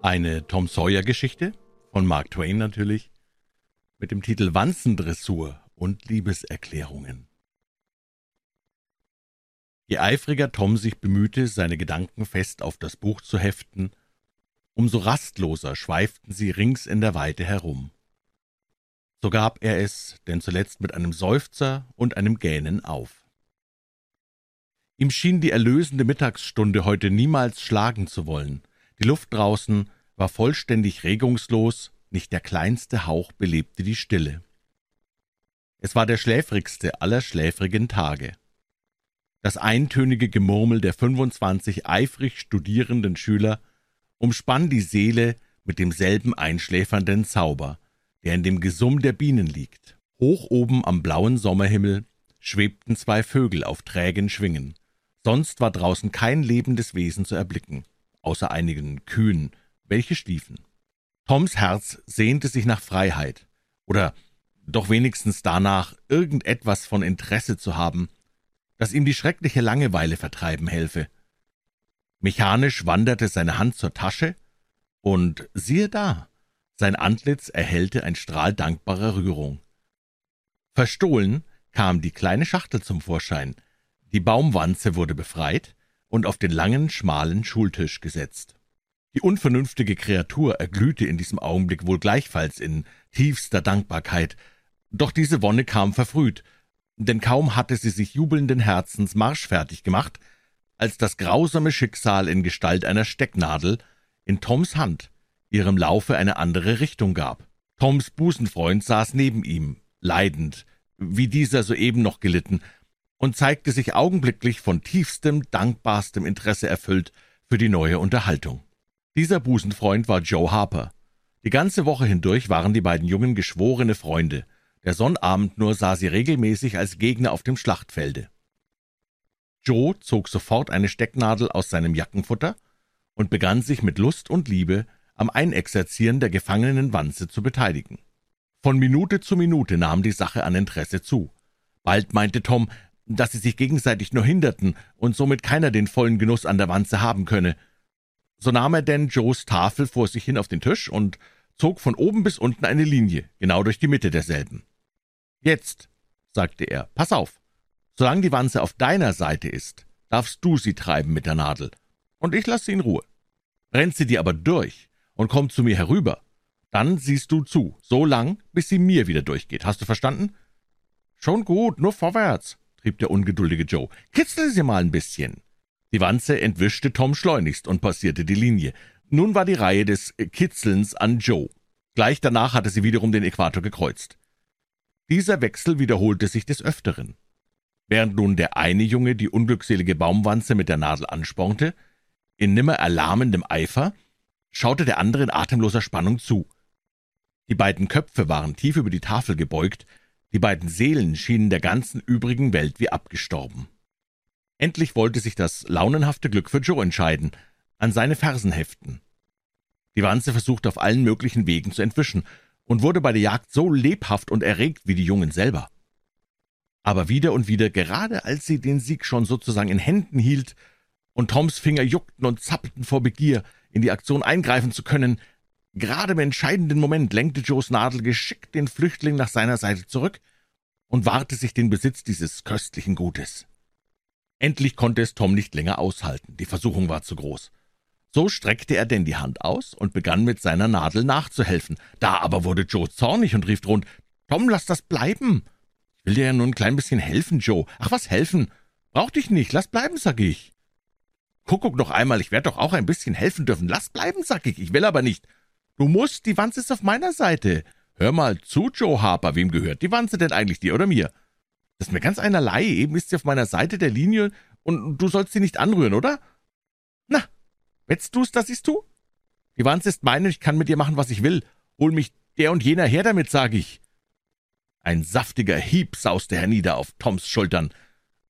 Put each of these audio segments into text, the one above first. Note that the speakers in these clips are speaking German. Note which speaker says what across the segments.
Speaker 1: Eine Tom Sawyer-Geschichte von Mark Twain natürlich, mit dem Titel Wanzendressur und Liebeserklärungen. Je eifriger Tom sich bemühte, seine Gedanken fest auf das Buch zu heften, umso rastloser schweiften sie rings in der Weite herum. So gab er es denn zuletzt mit einem Seufzer und einem Gähnen auf. Ihm schien die erlösende Mittagsstunde heute niemals schlagen zu wollen. Die Luft draußen war vollständig regungslos, nicht der kleinste Hauch belebte die Stille. Es war der schläfrigste aller schläfrigen Tage. Das eintönige Gemurmel der 25 eifrig studierenden Schüler umspann die Seele mit demselben einschläfernden Zauber, der in dem Gesumm der Bienen liegt. Hoch oben am blauen Sommerhimmel schwebten zwei Vögel auf trägen Schwingen. Sonst war draußen kein lebendes Wesen zu erblicken, außer einigen Kühen, welche schliefen. Toms Herz sehnte sich nach Freiheit, oder doch wenigstens danach, irgendetwas von Interesse zu haben, das ihm die schreckliche Langeweile vertreiben helfe. Mechanisch wanderte seine Hand zur Tasche, und siehe da, sein Antlitz erhellte ein Strahl dankbarer Rührung. Verstohlen kam die kleine Schachtel zum Vorschein, die Baumwanze wurde befreit und auf den langen, schmalen Schultisch gesetzt. Die unvernünftige Kreatur erglühte in diesem Augenblick wohl gleichfalls in tiefster Dankbarkeit, doch diese Wonne kam verfrüht, denn kaum hatte sie sich jubelnden Herzens marschfertig gemacht, als das grausame Schicksal in Gestalt einer Stecknadel in Toms Hand ihrem Laufe eine andere Richtung gab. Toms Busenfreund saß neben ihm, leidend, wie dieser soeben noch gelitten, und zeigte sich augenblicklich von tiefstem, dankbarstem Interesse erfüllt für die neue Unterhaltung. Dieser Busenfreund war Joe Harper. Die ganze Woche hindurch waren die beiden Jungen geschworene Freunde. Der Sonnabend nur sah sie regelmäßig als Gegner auf dem Schlachtfelde. Joe zog sofort eine Stecknadel aus seinem Jackenfutter und begann sich mit Lust und Liebe am Einexerzieren der gefangenen Wanze zu beteiligen. Von Minute zu Minute nahm die Sache an Interesse zu. Bald meinte Tom, dass sie sich gegenseitig nur hinderten und somit keiner den vollen Genuss an der Wanze haben könne. So nahm er denn Joes Tafel vor sich hin auf den Tisch und zog von oben bis unten eine Linie, genau durch die Mitte derselben. Jetzt, sagte er, pass auf. Solange die Wanze auf deiner Seite ist, darfst du sie treiben mit der Nadel, und ich lasse sie in Ruhe. Brennt sie dir aber durch und kommt zu mir herüber, dann siehst du zu, so lang, bis sie mir wieder durchgeht. Hast du verstanden? Schon gut, nur vorwärts, trieb der ungeduldige Joe. Kitzel sie mal ein bisschen. Die Wanze entwischte Tom schleunigst und passierte die Linie. Nun war die Reihe des Kitzelns an Joe. Gleich danach hatte sie wiederum den Äquator gekreuzt. Dieser Wechsel wiederholte sich des Öfteren. Während nun der eine Junge die unglückselige Baumwanze mit der Nadel anspornte, in nimmer erlahmendem Eifer, schaute der andere in atemloser Spannung zu. Die beiden Köpfe waren tief über die Tafel gebeugt, die beiden Seelen schienen der ganzen übrigen Welt wie abgestorben. Endlich wollte sich das launenhafte Glück für Joe entscheiden, an seine Fersen heften. Die Wanze versuchte auf allen möglichen Wegen zu entwischen und wurde bei der Jagd so lebhaft und erregt wie die Jungen selber. Aber wieder und wieder, gerade als sie den Sieg schon sozusagen in Händen hielt und Toms Finger juckten und zappelten vor Begier, in die Aktion eingreifen zu können, gerade im entscheidenden Moment lenkte Joes Nadel geschickt den Flüchtling nach seiner Seite zurück und wahrte sich den Besitz dieses köstlichen Gutes. Endlich konnte es Tom nicht länger aushalten, die Versuchung war zu groß. So streckte er denn die Hand aus und begann mit seiner Nadel nachzuhelfen. Da aber wurde Joe zornig und rief drohend, »Tom, lass das bleiben!« »Ich will dir ja nur ein klein bisschen helfen, Joe.« »Ach, was helfen? Brauch dich nicht, lass bleiben, sag ich.« »Kuckuck noch einmal, ich werde doch auch ein bisschen helfen dürfen. Lass bleiben, sag ich, ich will aber nicht.« »Du musst, die Wanze ist auf meiner Seite.« »Hör mal zu, Joe Harper, wem gehört die Wanze denn eigentlich, dir oder mir?« das ist mir ganz einerlei. Eben ist sie auf meiner Seite der Linie und du sollst sie nicht anrühren, oder? Na, wettst du's, dass ich's tu? Die Wanze ist meine und ich kann mit ihr machen, was ich will. Hol mich der und jener her damit, sag ich. Ein saftiger Hieb sauste hernieder auf Toms Schultern.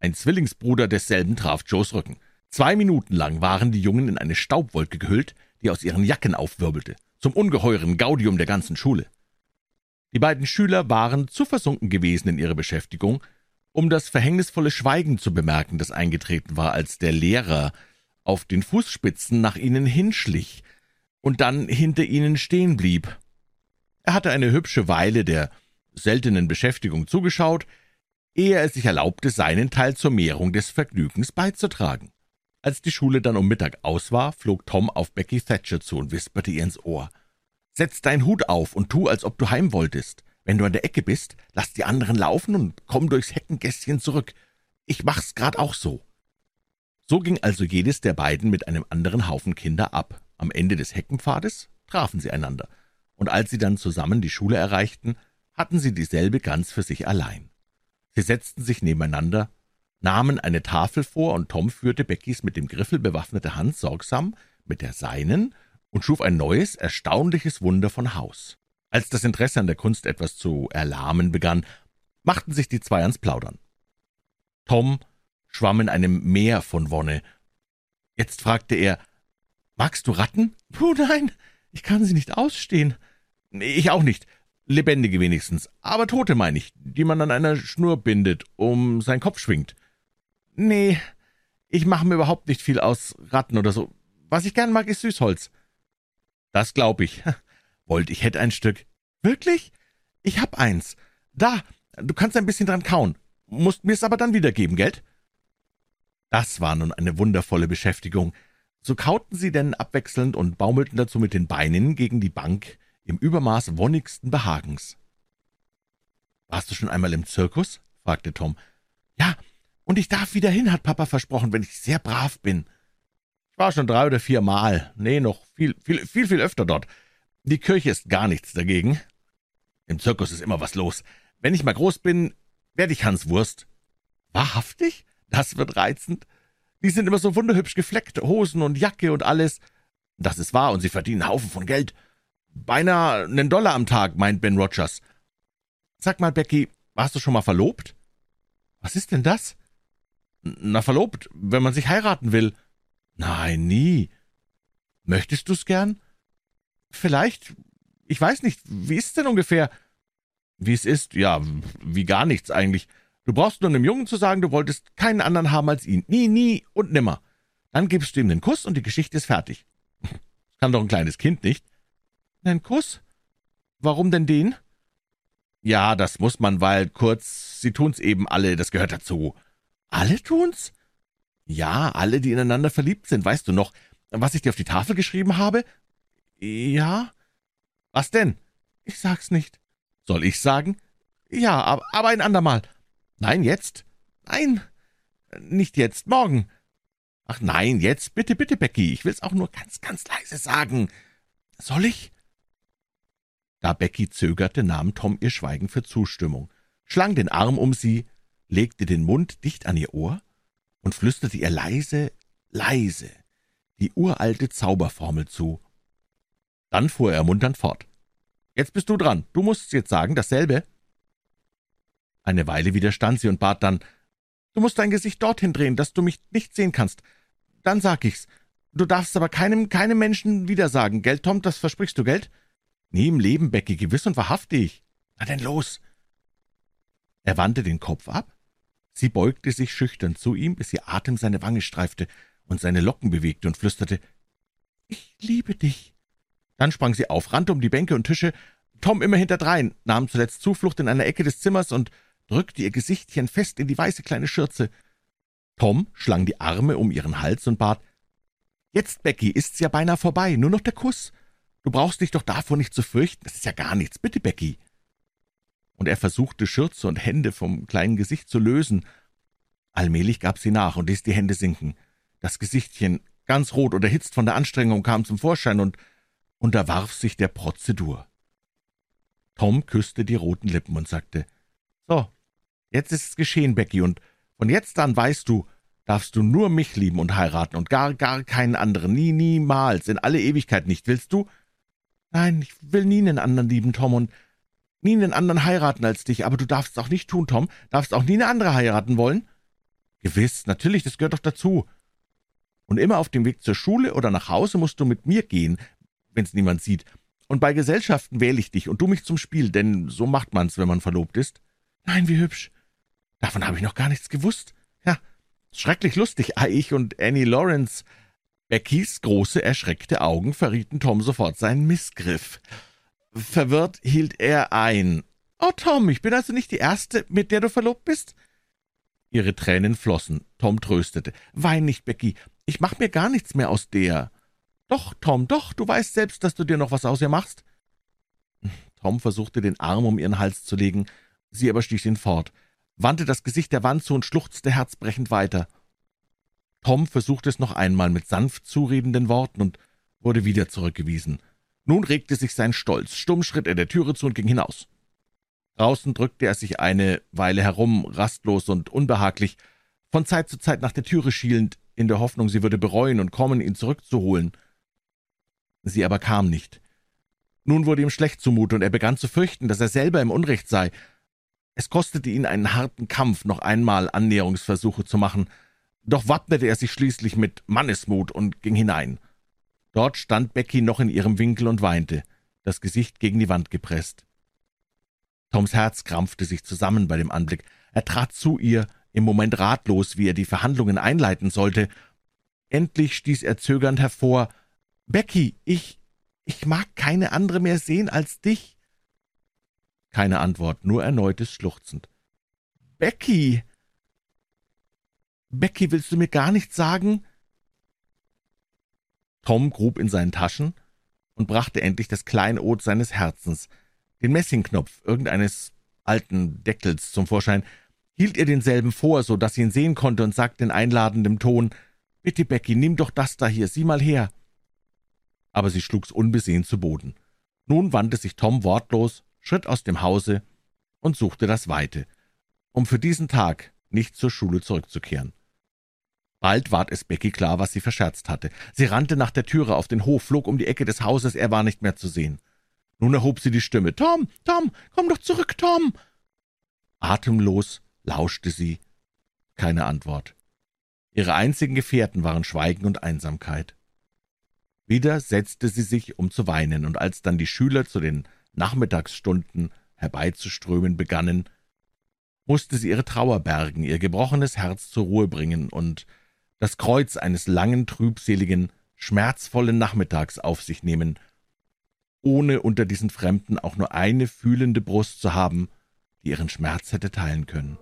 Speaker 1: Ein Zwillingsbruder desselben traf Joes Rücken. Zwei Minuten lang waren die Jungen in eine Staubwolke gehüllt, die aus ihren Jacken aufwirbelte, zum ungeheuren Gaudium der ganzen Schule. Die beiden Schüler waren zu versunken gewesen in ihrer Beschäftigung, um das verhängnisvolle Schweigen zu bemerken, das eingetreten war, als der Lehrer auf den Fußspitzen nach ihnen hinschlich, und dann hinter ihnen stehen blieb. Er hatte eine hübsche Weile der seltenen Beschäftigung zugeschaut, ehe er sich erlaubte, seinen Teil zur Mehrung des Vergnügens beizutragen. Als die Schule dann um Mittag aus war, flog Tom auf Becky Thatcher zu und wisperte ihr ins Ohr. Setz deinen Hut auf und tu, als ob du heim wolltest. Wenn du an der Ecke bist, lass die anderen laufen und komm durchs Heckengässchen zurück. Ich mach's grad auch so. So ging also jedes der beiden mit einem anderen Haufen Kinder ab. Am Ende des Heckenpfades trafen sie einander, und als sie dann zusammen die Schule erreichten, hatten sie dieselbe ganz für sich allein. Sie setzten sich nebeneinander, nahmen eine Tafel vor, und Tom führte Beckys mit dem Griffel bewaffnete Hand sorgsam mit der seinen und schuf ein neues, erstaunliches Wunder von Haus. Als das Interesse an der Kunst etwas zu erlahmen begann, machten sich die zwei ans Plaudern. Tom schwamm in einem Meer von Wonne. Jetzt fragte er, »Magst du Ratten?« »Oh nein, ich kann sie nicht ausstehen.« »Ich auch nicht, lebendige wenigstens, aber tote meine ich, die man an einer Schnur bindet, um sein Kopf schwingt.« »Nee, ich mache mir überhaupt nicht viel aus Ratten oder so. Was ich gern mag, ist Süßholz.« »Das glaub ich. Wollt, ich hätte ein Stück.« »Wirklich? Ich hab eins. Da, du kannst ein bisschen dran kauen. Musst mir's aber dann wiedergeben, Geld?« Das war nun eine wundervolle Beschäftigung. So kauten sie denn abwechselnd und baumelten dazu mit den Beinen gegen die Bank im Übermaß wonnigsten Behagens. »Warst du schon einmal im Zirkus?« fragte Tom. »Ja, und ich darf wieder hin, hat Papa versprochen, wenn ich sehr brav bin.« »Ich war schon drei oder vier Mal. Nee, noch viel, viel, viel, viel öfter dort. Die Kirche ist gar nichts dagegen. Im Zirkus ist immer was los. Wenn ich mal groß bin, werde ich Hans Wurst.« »Wahrhaftig? Das wird reizend. Die sind immer so wunderhübsch gefleckt, Hosen und Jacke und alles. Das ist wahr, und sie verdienen Haufen von Geld. Beinahe einen Dollar am Tag, meint Ben Rogers. Sag mal, Becky, warst du schon mal verlobt? Was ist denn das? Na, verlobt, wenn man sich heiraten will. Nein, nie. Möchtest du's gern? Vielleicht. Ich weiß nicht, wie ist's denn ungefähr? Wie es ist, ja, wie gar nichts eigentlich. Du brauchst nur einem Jungen zu sagen, du wolltest keinen anderen haben als ihn. Nie, nie und nimmer. Dann gibst du ihm den Kuss und die Geschichte ist fertig. Kann doch ein kleines Kind nicht. Nen Kuss? Warum denn den? Ja, das muss man, weil, kurz, sie tun's eben alle, das gehört dazu. Alle tun's? Ja, alle, die ineinander verliebt sind, weißt du noch, was ich dir auf die Tafel geschrieben habe? Ja. Was denn? Ich sag's nicht. Soll ich sagen? Ja, aber, aber ein andermal. Nein, jetzt? Nein, nicht jetzt, morgen. Ach nein, jetzt, bitte, bitte, Becky, ich will's auch nur ganz, ganz leise sagen. Soll ich? Da Becky zögerte, nahm Tom ihr Schweigen für Zustimmung, schlang den Arm um sie, legte den Mund dicht an ihr Ohr und flüsterte ihr leise, leise die uralte Zauberformel zu. Dann fuhr er ermunternd fort. Jetzt bist du dran, du musst jetzt sagen dasselbe. Eine Weile widerstand sie und bat dann, »Du musst dein Gesicht dorthin drehen, dass du mich nicht sehen kannst. Dann sag ich's. Du darfst aber keinem, keinem Menschen wieder sagen, gell, Tom, das versprichst du, gell?« »Nie im Leben, Becky, gewiss und wahrhaftig.« »Na denn los!« Er wandte den Kopf ab. Sie beugte sich schüchtern zu ihm, bis ihr Atem seine Wange streifte und seine Locken bewegte und flüsterte, »Ich liebe dich.« Dann sprang sie auf, rannte um die Bänke und Tische, Tom immer hinterdrein, nahm zuletzt Zuflucht in einer Ecke des Zimmers und drückte ihr Gesichtchen fest in die weiße kleine Schürze. Tom schlang die Arme um ihren Hals und bat, »Jetzt, Becky, ist's ja beinahe vorbei, nur noch der Kuss. Du brauchst dich doch davor nicht zu fürchten, es ist ja gar nichts, bitte, Becky.« Und er versuchte, Schürze und Hände vom kleinen Gesicht zu lösen. Allmählich gab sie nach und ließ die Hände sinken. Das Gesichtchen, ganz rot und erhitzt von der Anstrengung, kam zum Vorschein und unterwarf sich der Prozedur. Tom küsste die roten Lippen und sagte, »So, Jetzt ist es geschehen, Becky, und von jetzt an weißt du, darfst du nur mich lieben und heiraten und gar, gar keinen anderen, nie, niemals, in alle Ewigkeit nicht, willst du? Nein, ich will nie einen anderen lieben, Tom, und nie einen anderen heiraten als dich, aber du darfst es auch nicht tun, Tom, darfst auch nie eine andere heiraten wollen? Gewiss, natürlich, das gehört doch dazu. Und immer auf dem Weg zur Schule oder nach Hause musst du mit mir gehen, wenn's niemand sieht. Und bei Gesellschaften wähle ich dich und du mich zum Spiel, denn so macht man's, wenn man verlobt ist. Nein, wie hübsch. Davon habe ich noch gar nichts gewusst. Ja, schrecklich lustig. Ah, ich und Annie Lawrence. Beckys große, erschreckte Augen verrieten Tom sofort seinen Missgriff. Verwirrt hielt er ein. »Oh, Tom, ich bin also nicht die Erste, mit der du verlobt bist?« Ihre Tränen flossen. Tom tröstete. »Wein nicht, Becky. Ich mach mir gar nichts mehr aus der.« »Doch, Tom, doch, du weißt selbst, dass du dir noch was aus ihr machst.« Tom versuchte, den Arm um ihren Hals zu legen. Sie aber stieß ihn fort, wandte das Gesicht der Wand zu und schluchzte herzbrechend weiter. Tom versuchte es noch einmal mit sanft zuredenden Worten und wurde wieder zurückgewiesen. Nun regte sich sein Stolz. Stumm schritt er der Türe zu und ging hinaus. Draußen drückte er sich eine Weile herum, rastlos und unbehaglich, von Zeit zu Zeit nach der Türe schielend, in der Hoffnung, sie würde bereuen und kommen, ihn zurückzuholen. Sie aber kam nicht. Nun wurde ihm schlecht zumute, und er begann zu fürchten, dass er selber im Unrecht sei. Es kostete ihn einen harten Kampf, noch einmal Annäherungsversuche zu machen, doch wappnete er sich schließlich mit Mannesmut und ging hinein. Dort stand Becky noch in ihrem Winkel und weinte, das Gesicht gegen die Wand gepresst. Toms Herz krampfte sich zusammen bei dem Anblick. Er trat zu ihr, im Moment ratlos, wie er die Verhandlungen einleiten sollte. Endlich stieß er zögernd hervor Becky, ich ich mag keine andere mehr sehen als dich. Keine Antwort, nur erneutes Schluchzend. Becky, Becky, willst du mir gar nichts sagen? Tom grub in seinen Taschen und brachte endlich das Kleinod seines Herzens, den Messingknopf irgendeines alten Deckels zum Vorschein, hielt ihr denselben vor, so dass sie ihn sehen konnte, und sagte in einladendem Ton, »Bitte, Becky, nimm doch das da hier, sieh mal her.« Aber sie schlug's unbesehen zu Boden. Nun wandte sich Tom wortlos, schritt aus dem Hause und suchte das Weite, um für diesen Tag nicht zur Schule zurückzukehren. Bald ward es Becky klar, was sie verscherzt hatte. Sie rannte nach der Türe auf den Hof, flog um die Ecke des Hauses, er war nicht mehr zu sehen. Nun erhob sie die Stimme. »Tom, Tom, komm doch zurück, Tom!« Atemlos lauschte sie. Keine Antwort. Ihre einzigen Gefährten waren Schweigen und Einsamkeit. Wieder setzte sie sich, um zu weinen, und als dann die Schüler zu den Nachmittagsstunden herbeizuströmen begannen, musste sie ihre Trauer bergen, ihr gebrochenes Herz zur Ruhe bringen und das Kreuz eines langen, trübseligen, schmerzvollen Nachmittags auf sich nehmen, ohne unter diesen Fremden auch nur eine fühlende Brust zu haben, die ihren Schmerz hätte teilen können.